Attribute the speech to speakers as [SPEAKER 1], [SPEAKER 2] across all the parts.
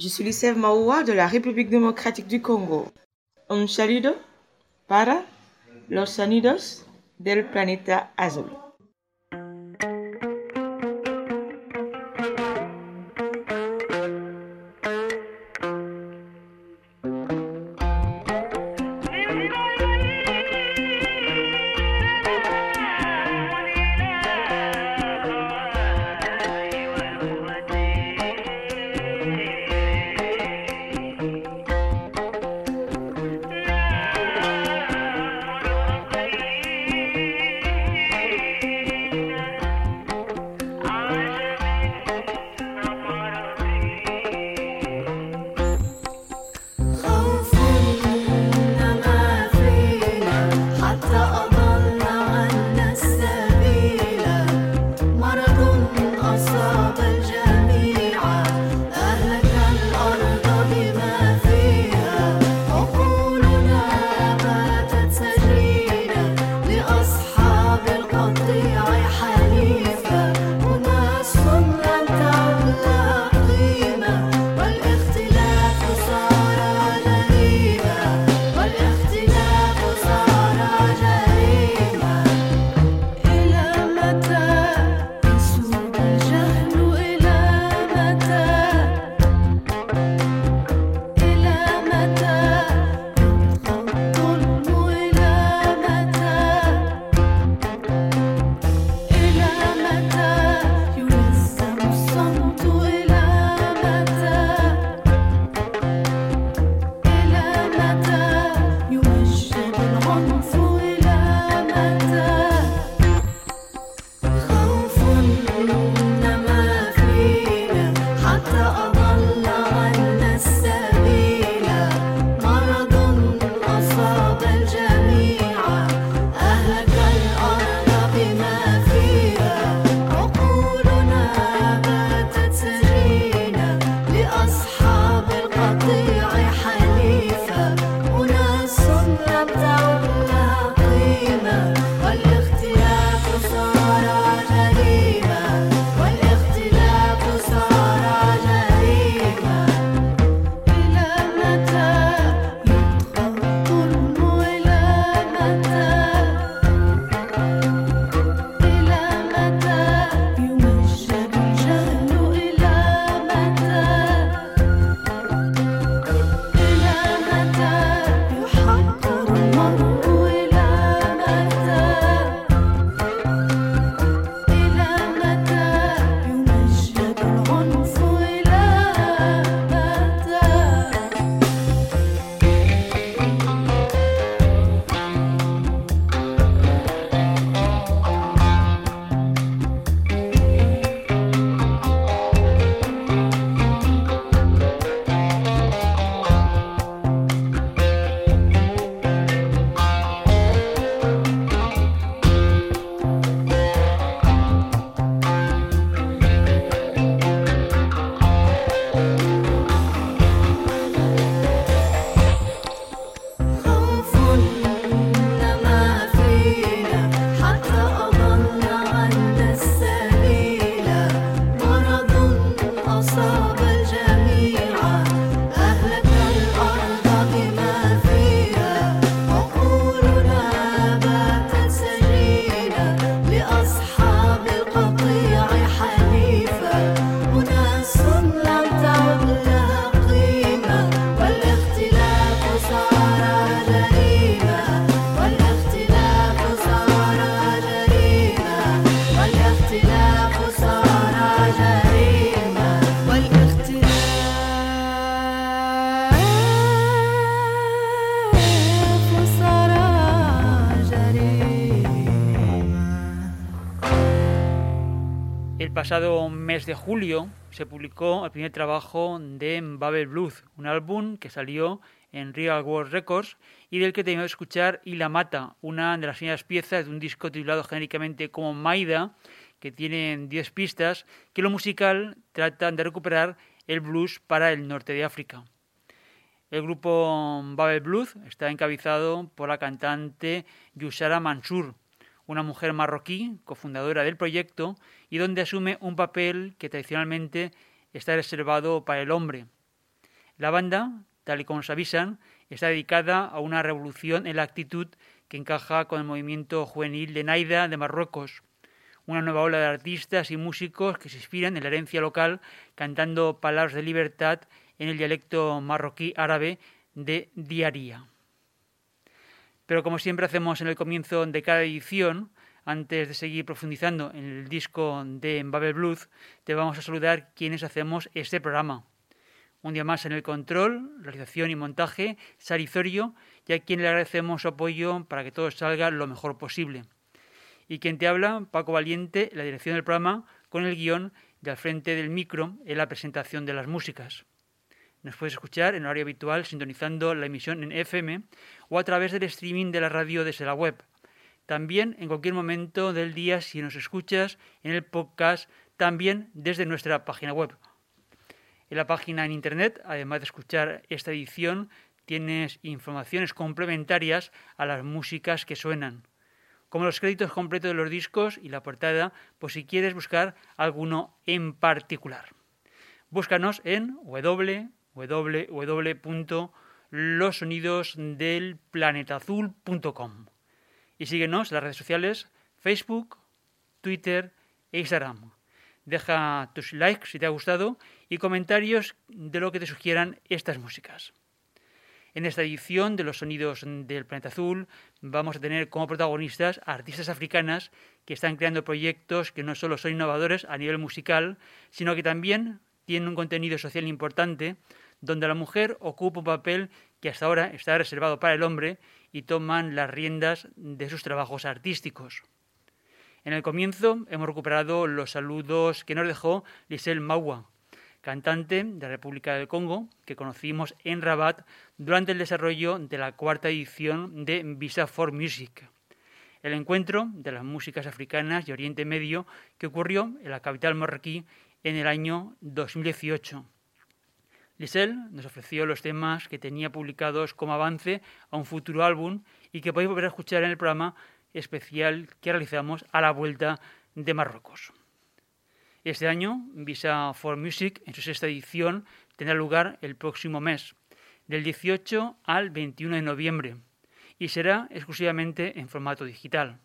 [SPEAKER 1] Je suis Lucève Maoua de la République démocratique du Congo. Un saludo para los sonidos del planeta azul.
[SPEAKER 2] Pasado mes de julio se publicó el primer trabajo de Babel Blues, un álbum que salió en Real World Records y del que tenemos que escuchar Y la Mata, una de las primeras piezas de un disco titulado genéricamente como Maida, que tiene 10 pistas, que lo musical tratan de recuperar el blues para el norte de África. El grupo Babel Blues está encabezado por la cantante Yusara Mansur, una mujer marroquí, cofundadora del proyecto, y donde asume un papel que tradicionalmente está reservado para el hombre. La banda, tal y como nos avisan, está dedicada a una revolución en la actitud que encaja con el movimiento juvenil de Naida de Marruecos, una nueva ola de artistas y músicos que se inspiran en la herencia local cantando palabras de libertad en el dialecto marroquí árabe de diaria. Pero como siempre hacemos en el comienzo de cada edición, antes de seguir profundizando en el disco de Babel Blues, te vamos a saludar quienes hacemos este programa. Un día más en el control, realización y montaje, Sarizorio, y a quien le agradecemos su apoyo para que todo salga lo mejor posible. Y quien te habla, Paco Valiente, la dirección del programa, con el guion de al frente del micro en la presentación de las músicas. Nos puedes escuchar en horario habitual sintonizando la emisión en FM o a través del streaming de la radio desde la web también en cualquier momento del día si nos escuchas en el podcast, también desde nuestra página web. En la página en internet, además de escuchar esta edición, tienes informaciones complementarias a las músicas que suenan, como los créditos completos de los discos y la portada, por si quieres buscar alguno en particular. Búscanos en www.losonidosdelplanetazul.com y síguenos en las redes sociales Facebook, Twitter e Instagram. Deja tus likes si te ha gustado y comentarios de lo que te sugieran estas músicas. En esta edición de los sonidos del planeta azul vamos a tener como protagonistas a artistas africanas que están creando proyectos que no solo son innovadores a nivel musical, sino que también tienen un contenido social importante donde la mujer ocupa un papel que hasta ahora está reservado para el hombre y toman las riendas de sus trabajos artísticos. En el comienzo hemos recuperado los saludos que nos dejó Lisel Mawa, cantante de la República del Congo, que conocimos en Rabat durante el desarrollo de la cuarta edición de Visa for Music, el encuentro de las músicas africanas y Oriente Medio que ocurrió en la capital marroquí en el año 2018. Lisel nos ofreció los temas que tenía publicados como avance a un futuro álbum y que podéis volver a escuchar en el programa especial que realizamos a la vuelta de Marruecos. Este año, Visa for Music, en su sexta edición, tendrá lugar el próximo mes, del 18 al 21 de noviembre, y será exclusivamente en formato digital.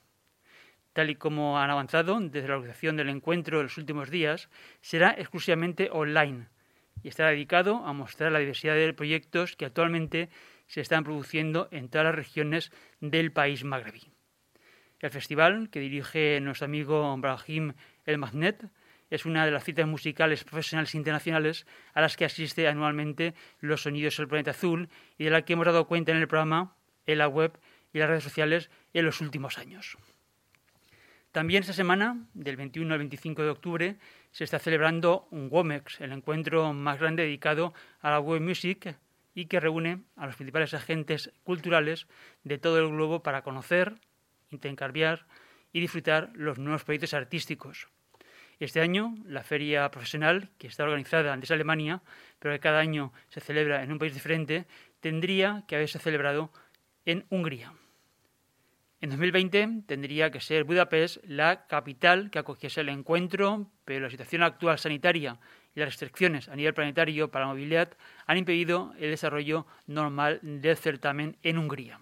[SPEAKER 2] Tal y como han avanzado desde la organización del encuentro en los últimos días, será exclusivamente online, y estará dedicado a mostrar la diversidad de proyectos que actualmente se están produciendo en todas las regiones del país magrebí. El festival, que dirige nuestro amigo Brahim El Magnet, es una de las citas musicales profesionales internacionales a las que asiste anualmente Los Sonidos del Planeta Azul y de la que hemos dado cuenta en el programa, en la web y las redes sociales en los últimos años. También esta semana, del 21 al 25 de octubre, se está celebrando un WOMEX, el encuentro más grande dedicado a la web music y que reúne a los principales agentes culturales de todo el globo para conocer, intercambiar y disfrutar los nuevos proyectos artísticos. Este año, la feria profesional, que está organizada desde Alemania, pero que cada año se celebra en un país diferente, tendría que haberse celebrado en Hungría. En 2020 tendría que ser Budapest la capital que acogiese el encuentro, pero la situación actual sanitaria y las restricciones a nivel planetario para la movilidad han impedido el desarrollo normal del certamen en Hungría.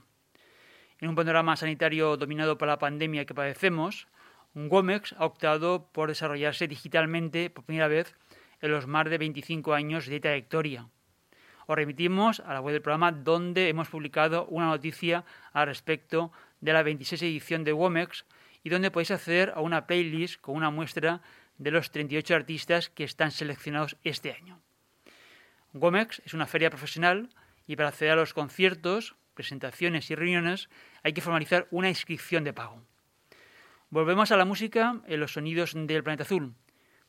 [SPEAKER 2] En un panorama sanitario dominado por la pandemia que padecemos, Gomex ha optado por desarrollarse digitalmente por primera vez en los más de 25 años de trayectoria. Os remitimos a la web del programa donde hemos publicado una noticia al respecto de la 26 edición de Womex y donde podéis acceder a una playlist con una muestra de los 38 artistas que están seleccionados este año. Womex es una feria profesional y para acceder a los conciertos, presentaciones y reuniones hay que formalizar una inscripción de pago. Volvemos a la música en los sonidos del planeta azul.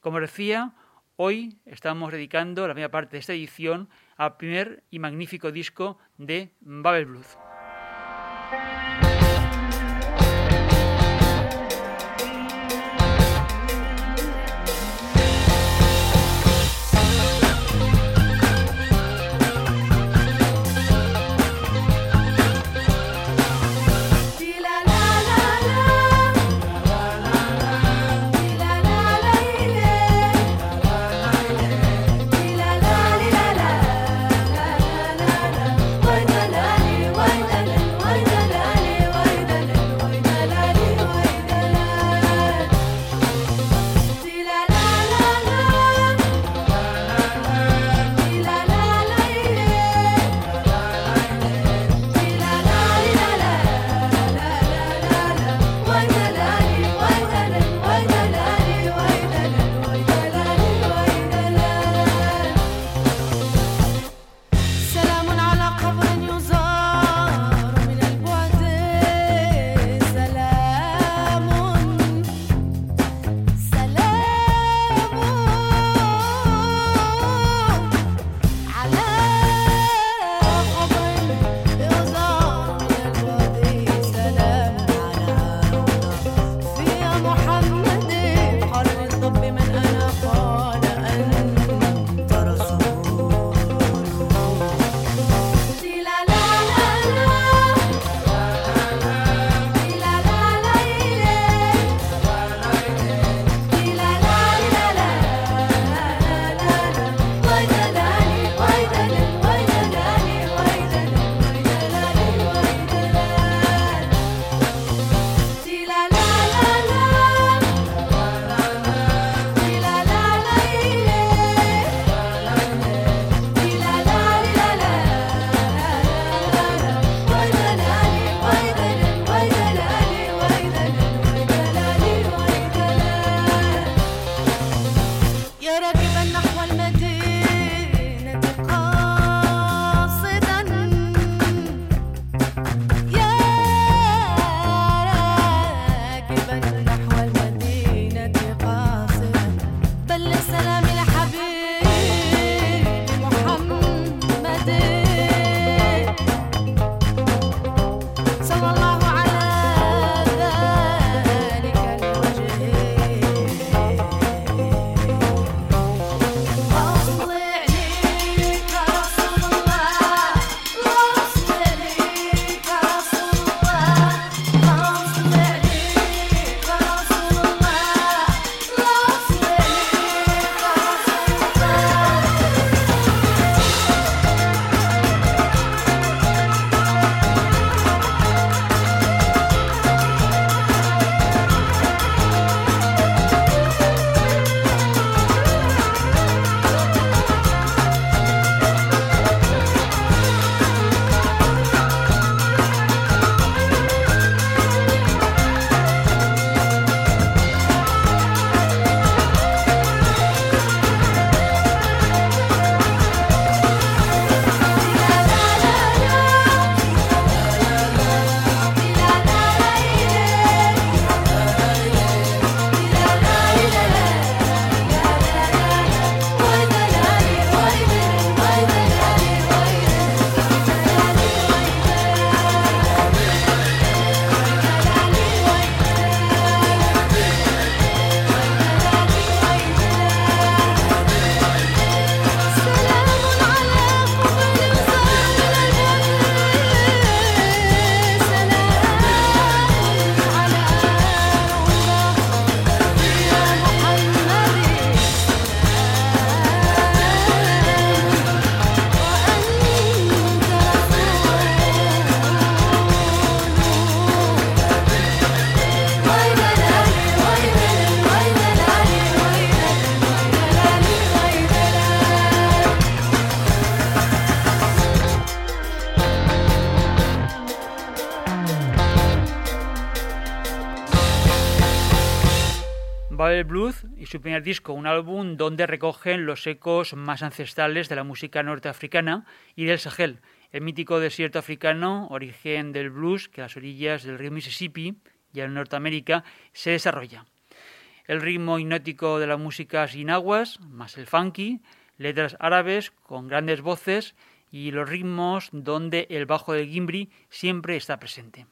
[SPEAKER 2] Como decía, hoy estamos dedicando la primera parte de esta edición al primer y magnífico disco de Babel Blues.
[SPEAKER 3] Su primer disco, un álbum donde recogen los ecos más ancestrales de la música norteafricana y del Sahel, el mítico desierto africano, origen del blues que a las orillas del río Mississippi y en Norteamérica se desarrolla. El ritmo hipnótico de la música sin aguas, más el funky, letras árabes con grandes voces y los ritmos donde el bajo del gimbri siempre está presente.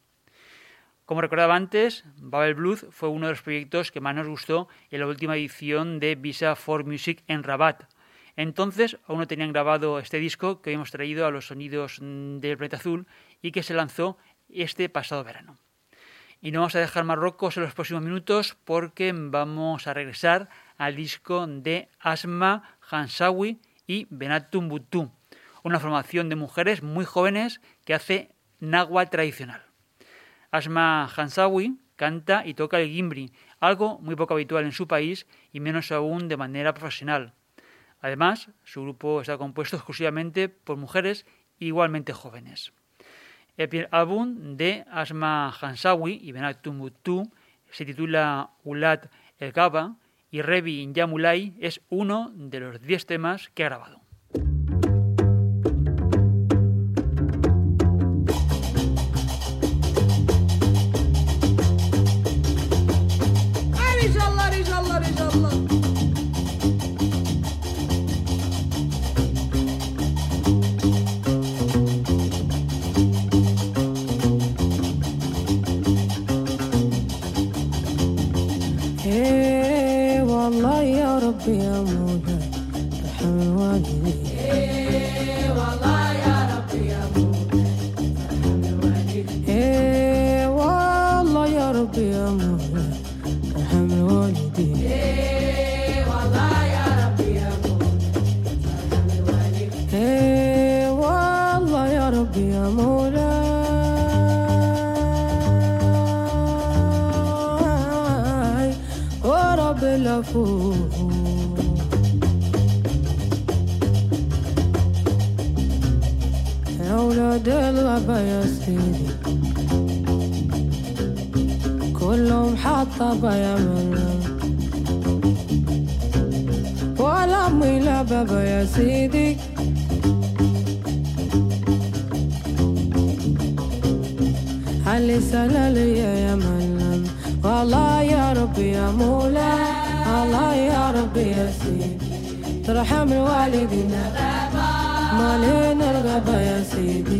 [SPEAKER 3] Como recordaba antes, Babel Blues fue uno de los proyectos que más nos gustó en la última edición de Visa for Music en Rabat. Entonces aún no tenían grabado este disco que hemos traído a los sonidos del planeta azul y que se lanzó este pasado verano. Y no vamos a dejar Marruecos en los próximos minutos porque vamos a regresar al disco de Asma Hansawi y Benatum Butu, una formación de mujeres muy jóvenes que hace náhuatl tradicional. Asma Hansawi canta y toca el gimbri, algo muy poco habitual en su país y menos aún de manera profesional. Además, su grupo está compuesto exclusivamente por mujeres igualmente jóvenes. El primer álbum de Asma Hansawi y Benat Tumbutu se titula Ulat El Gaba y Revi Yamulai es uno de los diez temas que ha grabado. Malena Gabayasi.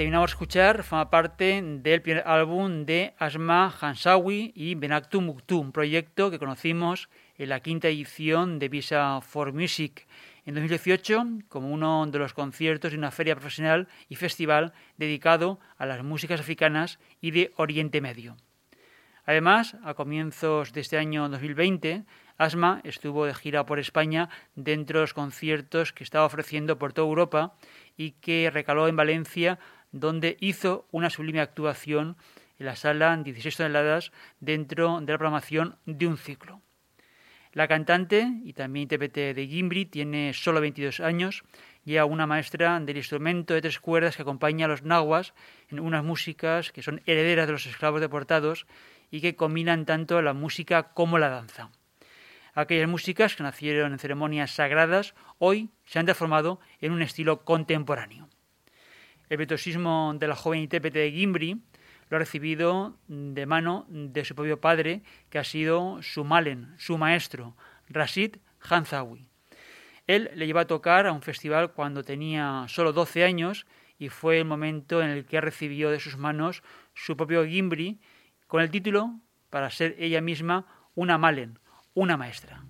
[SPEAKER 2] Terminamos de escuchar forma parte del primer álbum de Asma Hansawi y Benaktu Muktu, un proyecto que conocimos en la quinta edición de Visa for Music en 2018 como uno de los conciertos de una feria profesional y festival dedicado a las músicas africanas y de Oriente Medio. Además, a comienzos de este año 2020, Asma estuvo de gira por España dentro de los conciertos que estaba ofreciendo por toda Europa y que recaló en Valencia donde hizo una sublime actuación en la sala 16 toneladas dentro de la programación de un ciclo. La cantante y también intérprete de Gimbri tiene solo 22 años y es una maestra del instrumento de tres cuerdas que acompaña a los nahuas en unas músicas que son herederas de los esclavos deportados y que combinan tanto la música como la danza. Aquellas músicas que nacieron en ceremonias sagradas hoy se han transformado en un estilo contemporáneo. El virtuosismo de la joven intérprete de Gimbri lo ha recibido de mano de su propio padre, que ha sido su malen, su maestro, Rashid Hanzawi. Él le llevó a tocar a un festival cuando tenía solo 12 años y fue el momento en el que recibió de sus manos su propio Gimbri con el título, para ser ella misma, una malen, una maestra.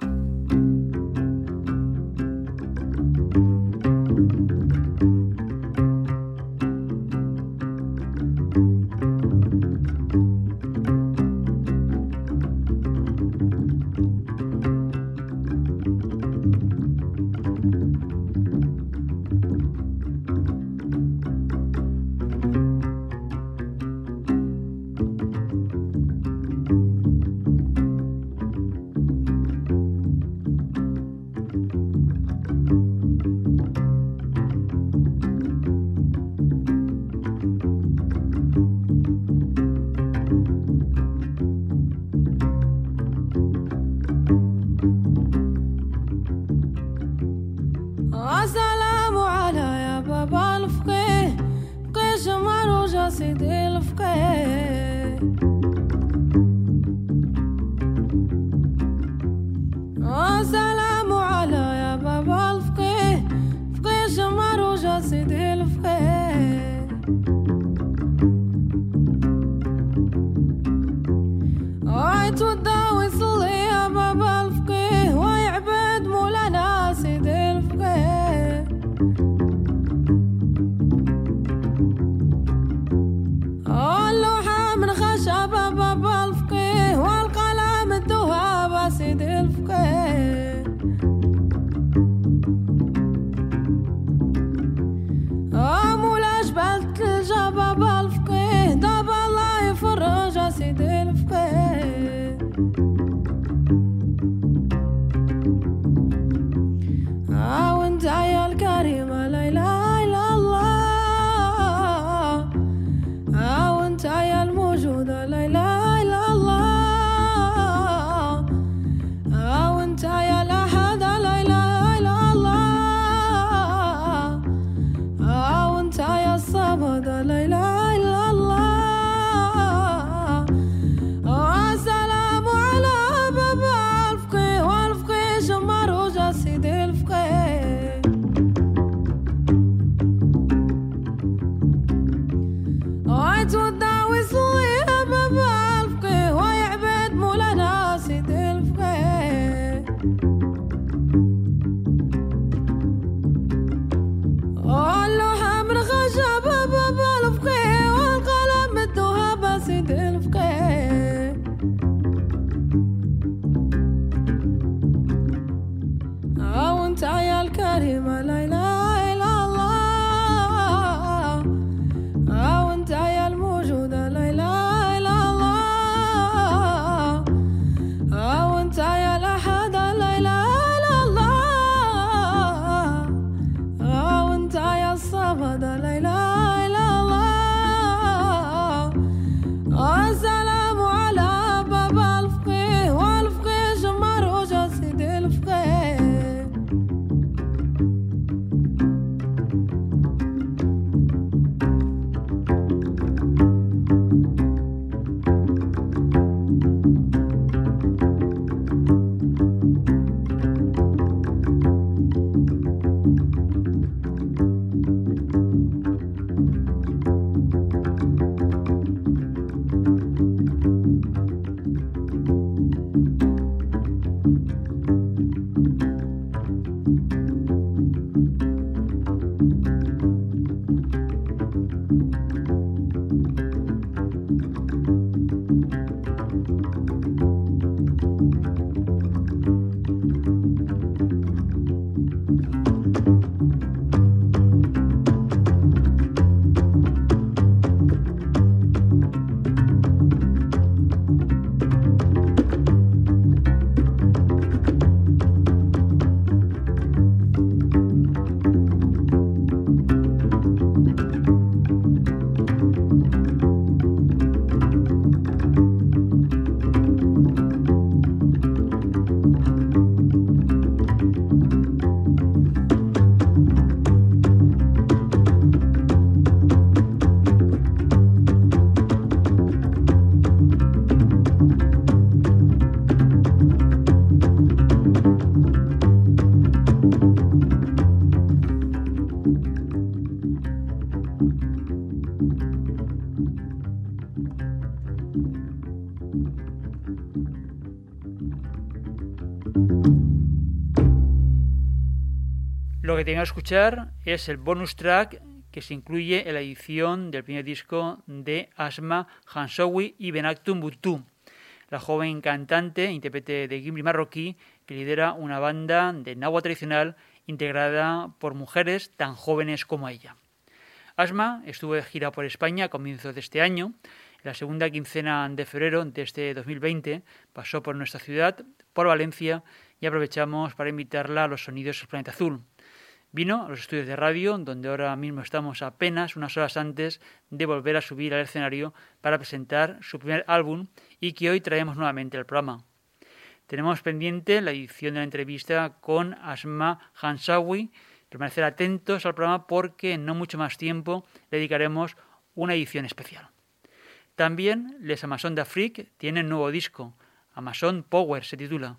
[SPEAKER 3] La
[SPEAKER 2] que tengo que escuchar es el bonus track que se incluye en la edición del primer disco de Asma Hansowi y Benaktum Butu, la joven cantante intérprete de Gimli marroquí que lidera una banda de nahua tradicional integrada por mujeres tan jóvenes como ella. Asma estuvo de gira por España a comienzos de este año. En la segunda quincena de febrero de este 2020 pasó por nuestra ciudad, por Valencia, y aprovechamos para invitarla a los sonidos del planeta azul. Vino a los estudios de radio, donde ahora mismo estamos apenas unas horas antes de volver a subir al escenario para presentar su primer álbum y que hoy traemos nuevamente al programa. Tenemos pendiente la edición de la entrevista con Asma Hansawi. Permanecer atentos al programa porque en no mucho más tiempo le dedicaremos una edición especial. También Les Amazon d'Afrique tienen nuevo disco. Amazon Power se titula.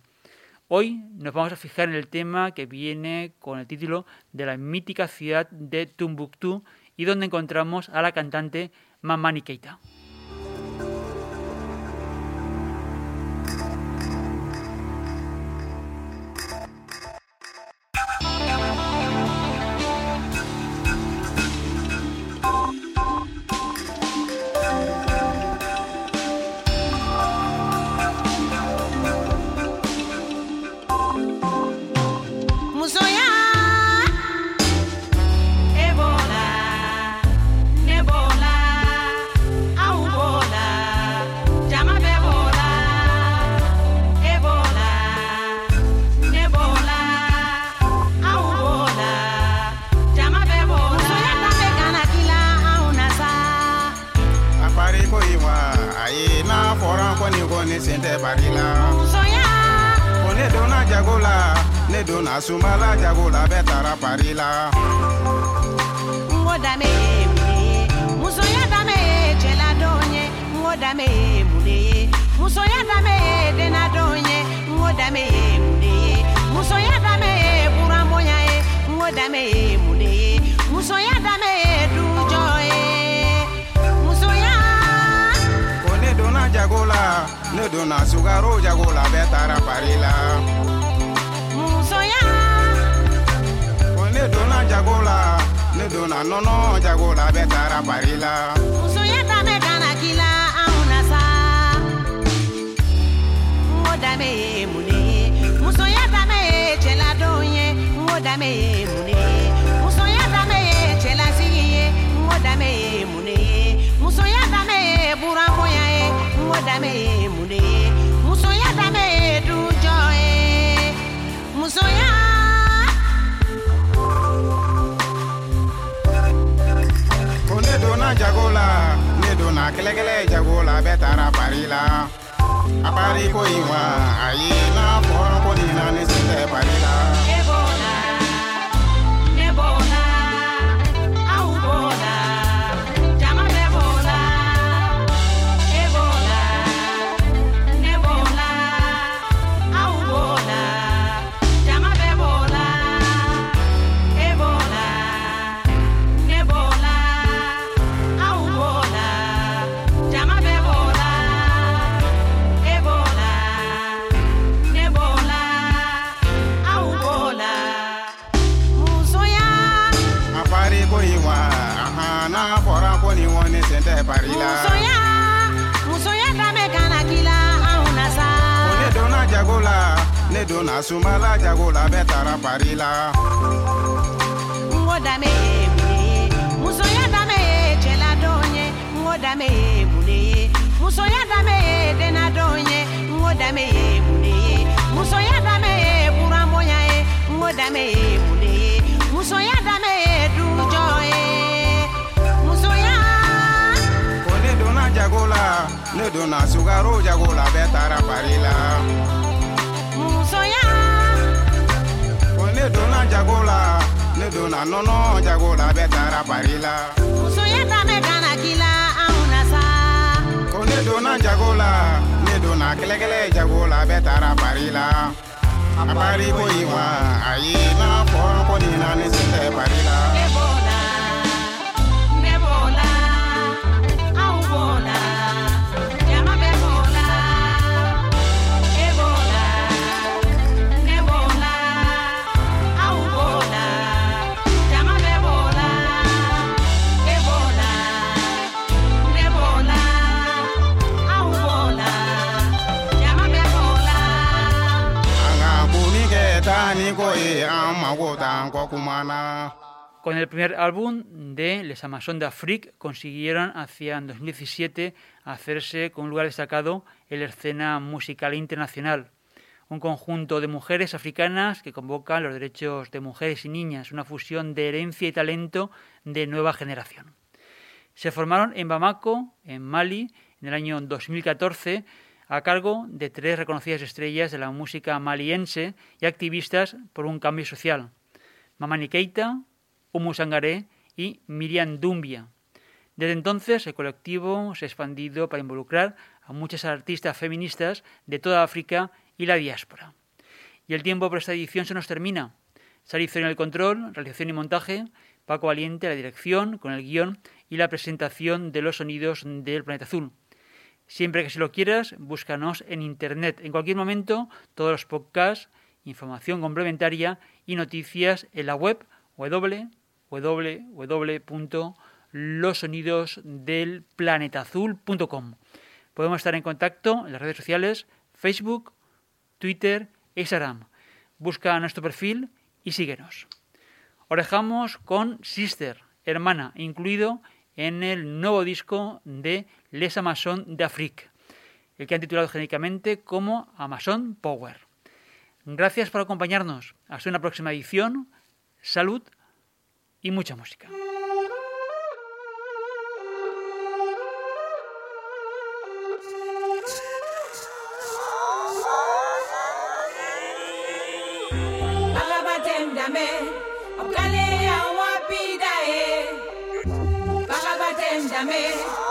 [SPEAKER 2] Hoy nos vamos a fijar en el tema que viene con el título de la mítica ciudad de Tumbuktu y donde encontramos a la cantante Mamani Keita.
[SPEAKER 4] dame ye musoya musoya musoya musoya. ne ne sugaro jagola betara parila. musoya. ne donna ne dona nono jagola betara parila.
[SPEAKER 5] musoya. dame ye mun de ye musoya dame ye cɛladenw ye n ko dame ye mun de ye musoya dame ye cɛlasigi ye n ko dame ye mun de ye
[SPEAKER 4] ne donna jago la ne donna apari ko iwa aye la
[SPEAKER 5] foron
[SPEAKER 4] ko ni na ni se te parila ne donna nɔnɔ jago la bɛɛ taara pari la
[SPEAKER 5] musoya dame kana kila anw na sa
[SPEAKER 4] ko ne donna jago la ne donna kɛlɛkɛlɛ jago la bɛɛ taara pari la a pari ko in wa a n'a fɔra ko nin na ne sen tɛ pari la
[SPEAKER 5] ne b'o la
[SPEAKER 2] Con el primer álbum de Les Amazon d'Afrique consiguieron hacia 2017 hacerse con un lugar destacado en la escena musical internacional. Un conjunto de mujeres africanas que convocan los derechos de mujeres y niñas, una fusión de herencia y talento de nueva generación. Se formaron en Bamako, en Mali, en el año 2014, a cargo de tres reconocidas estrellas de la música maliense y activistas por un cambio social. Mamani Keita, Umu Sangaré y Miriam Dumbia. Desde entonces el colectivo se ha expandido para involucrar a muchas artistas feministas de toda África y la diáspora. Y el tiempo para esta edición se nos termina. Sarizo en el control, realización y montaje, Paco Valiente la dirección, con el guion y la presentación de los sonidos del planeta azul. Siempre que se lo quieras, búscanos en internet. En cualquier momento, todos los podcasts, información complementaria y noticias en la web www www.losonidosdelplanetazul.com. Podemos estar en contacto en las redes sociales Facebook, Twitter e Instagram. Busca nuestro perfil y síguenos. Orejamos con Sister, hermana, incluido en el nuevo disco de Les Amazon d'Afrique, el que han titulado genéricamente como Amazon Power. Gracias por acompañarnos. Hasta una próxima edición. Salud y mucha música.
[SPEAKER 5] jamais.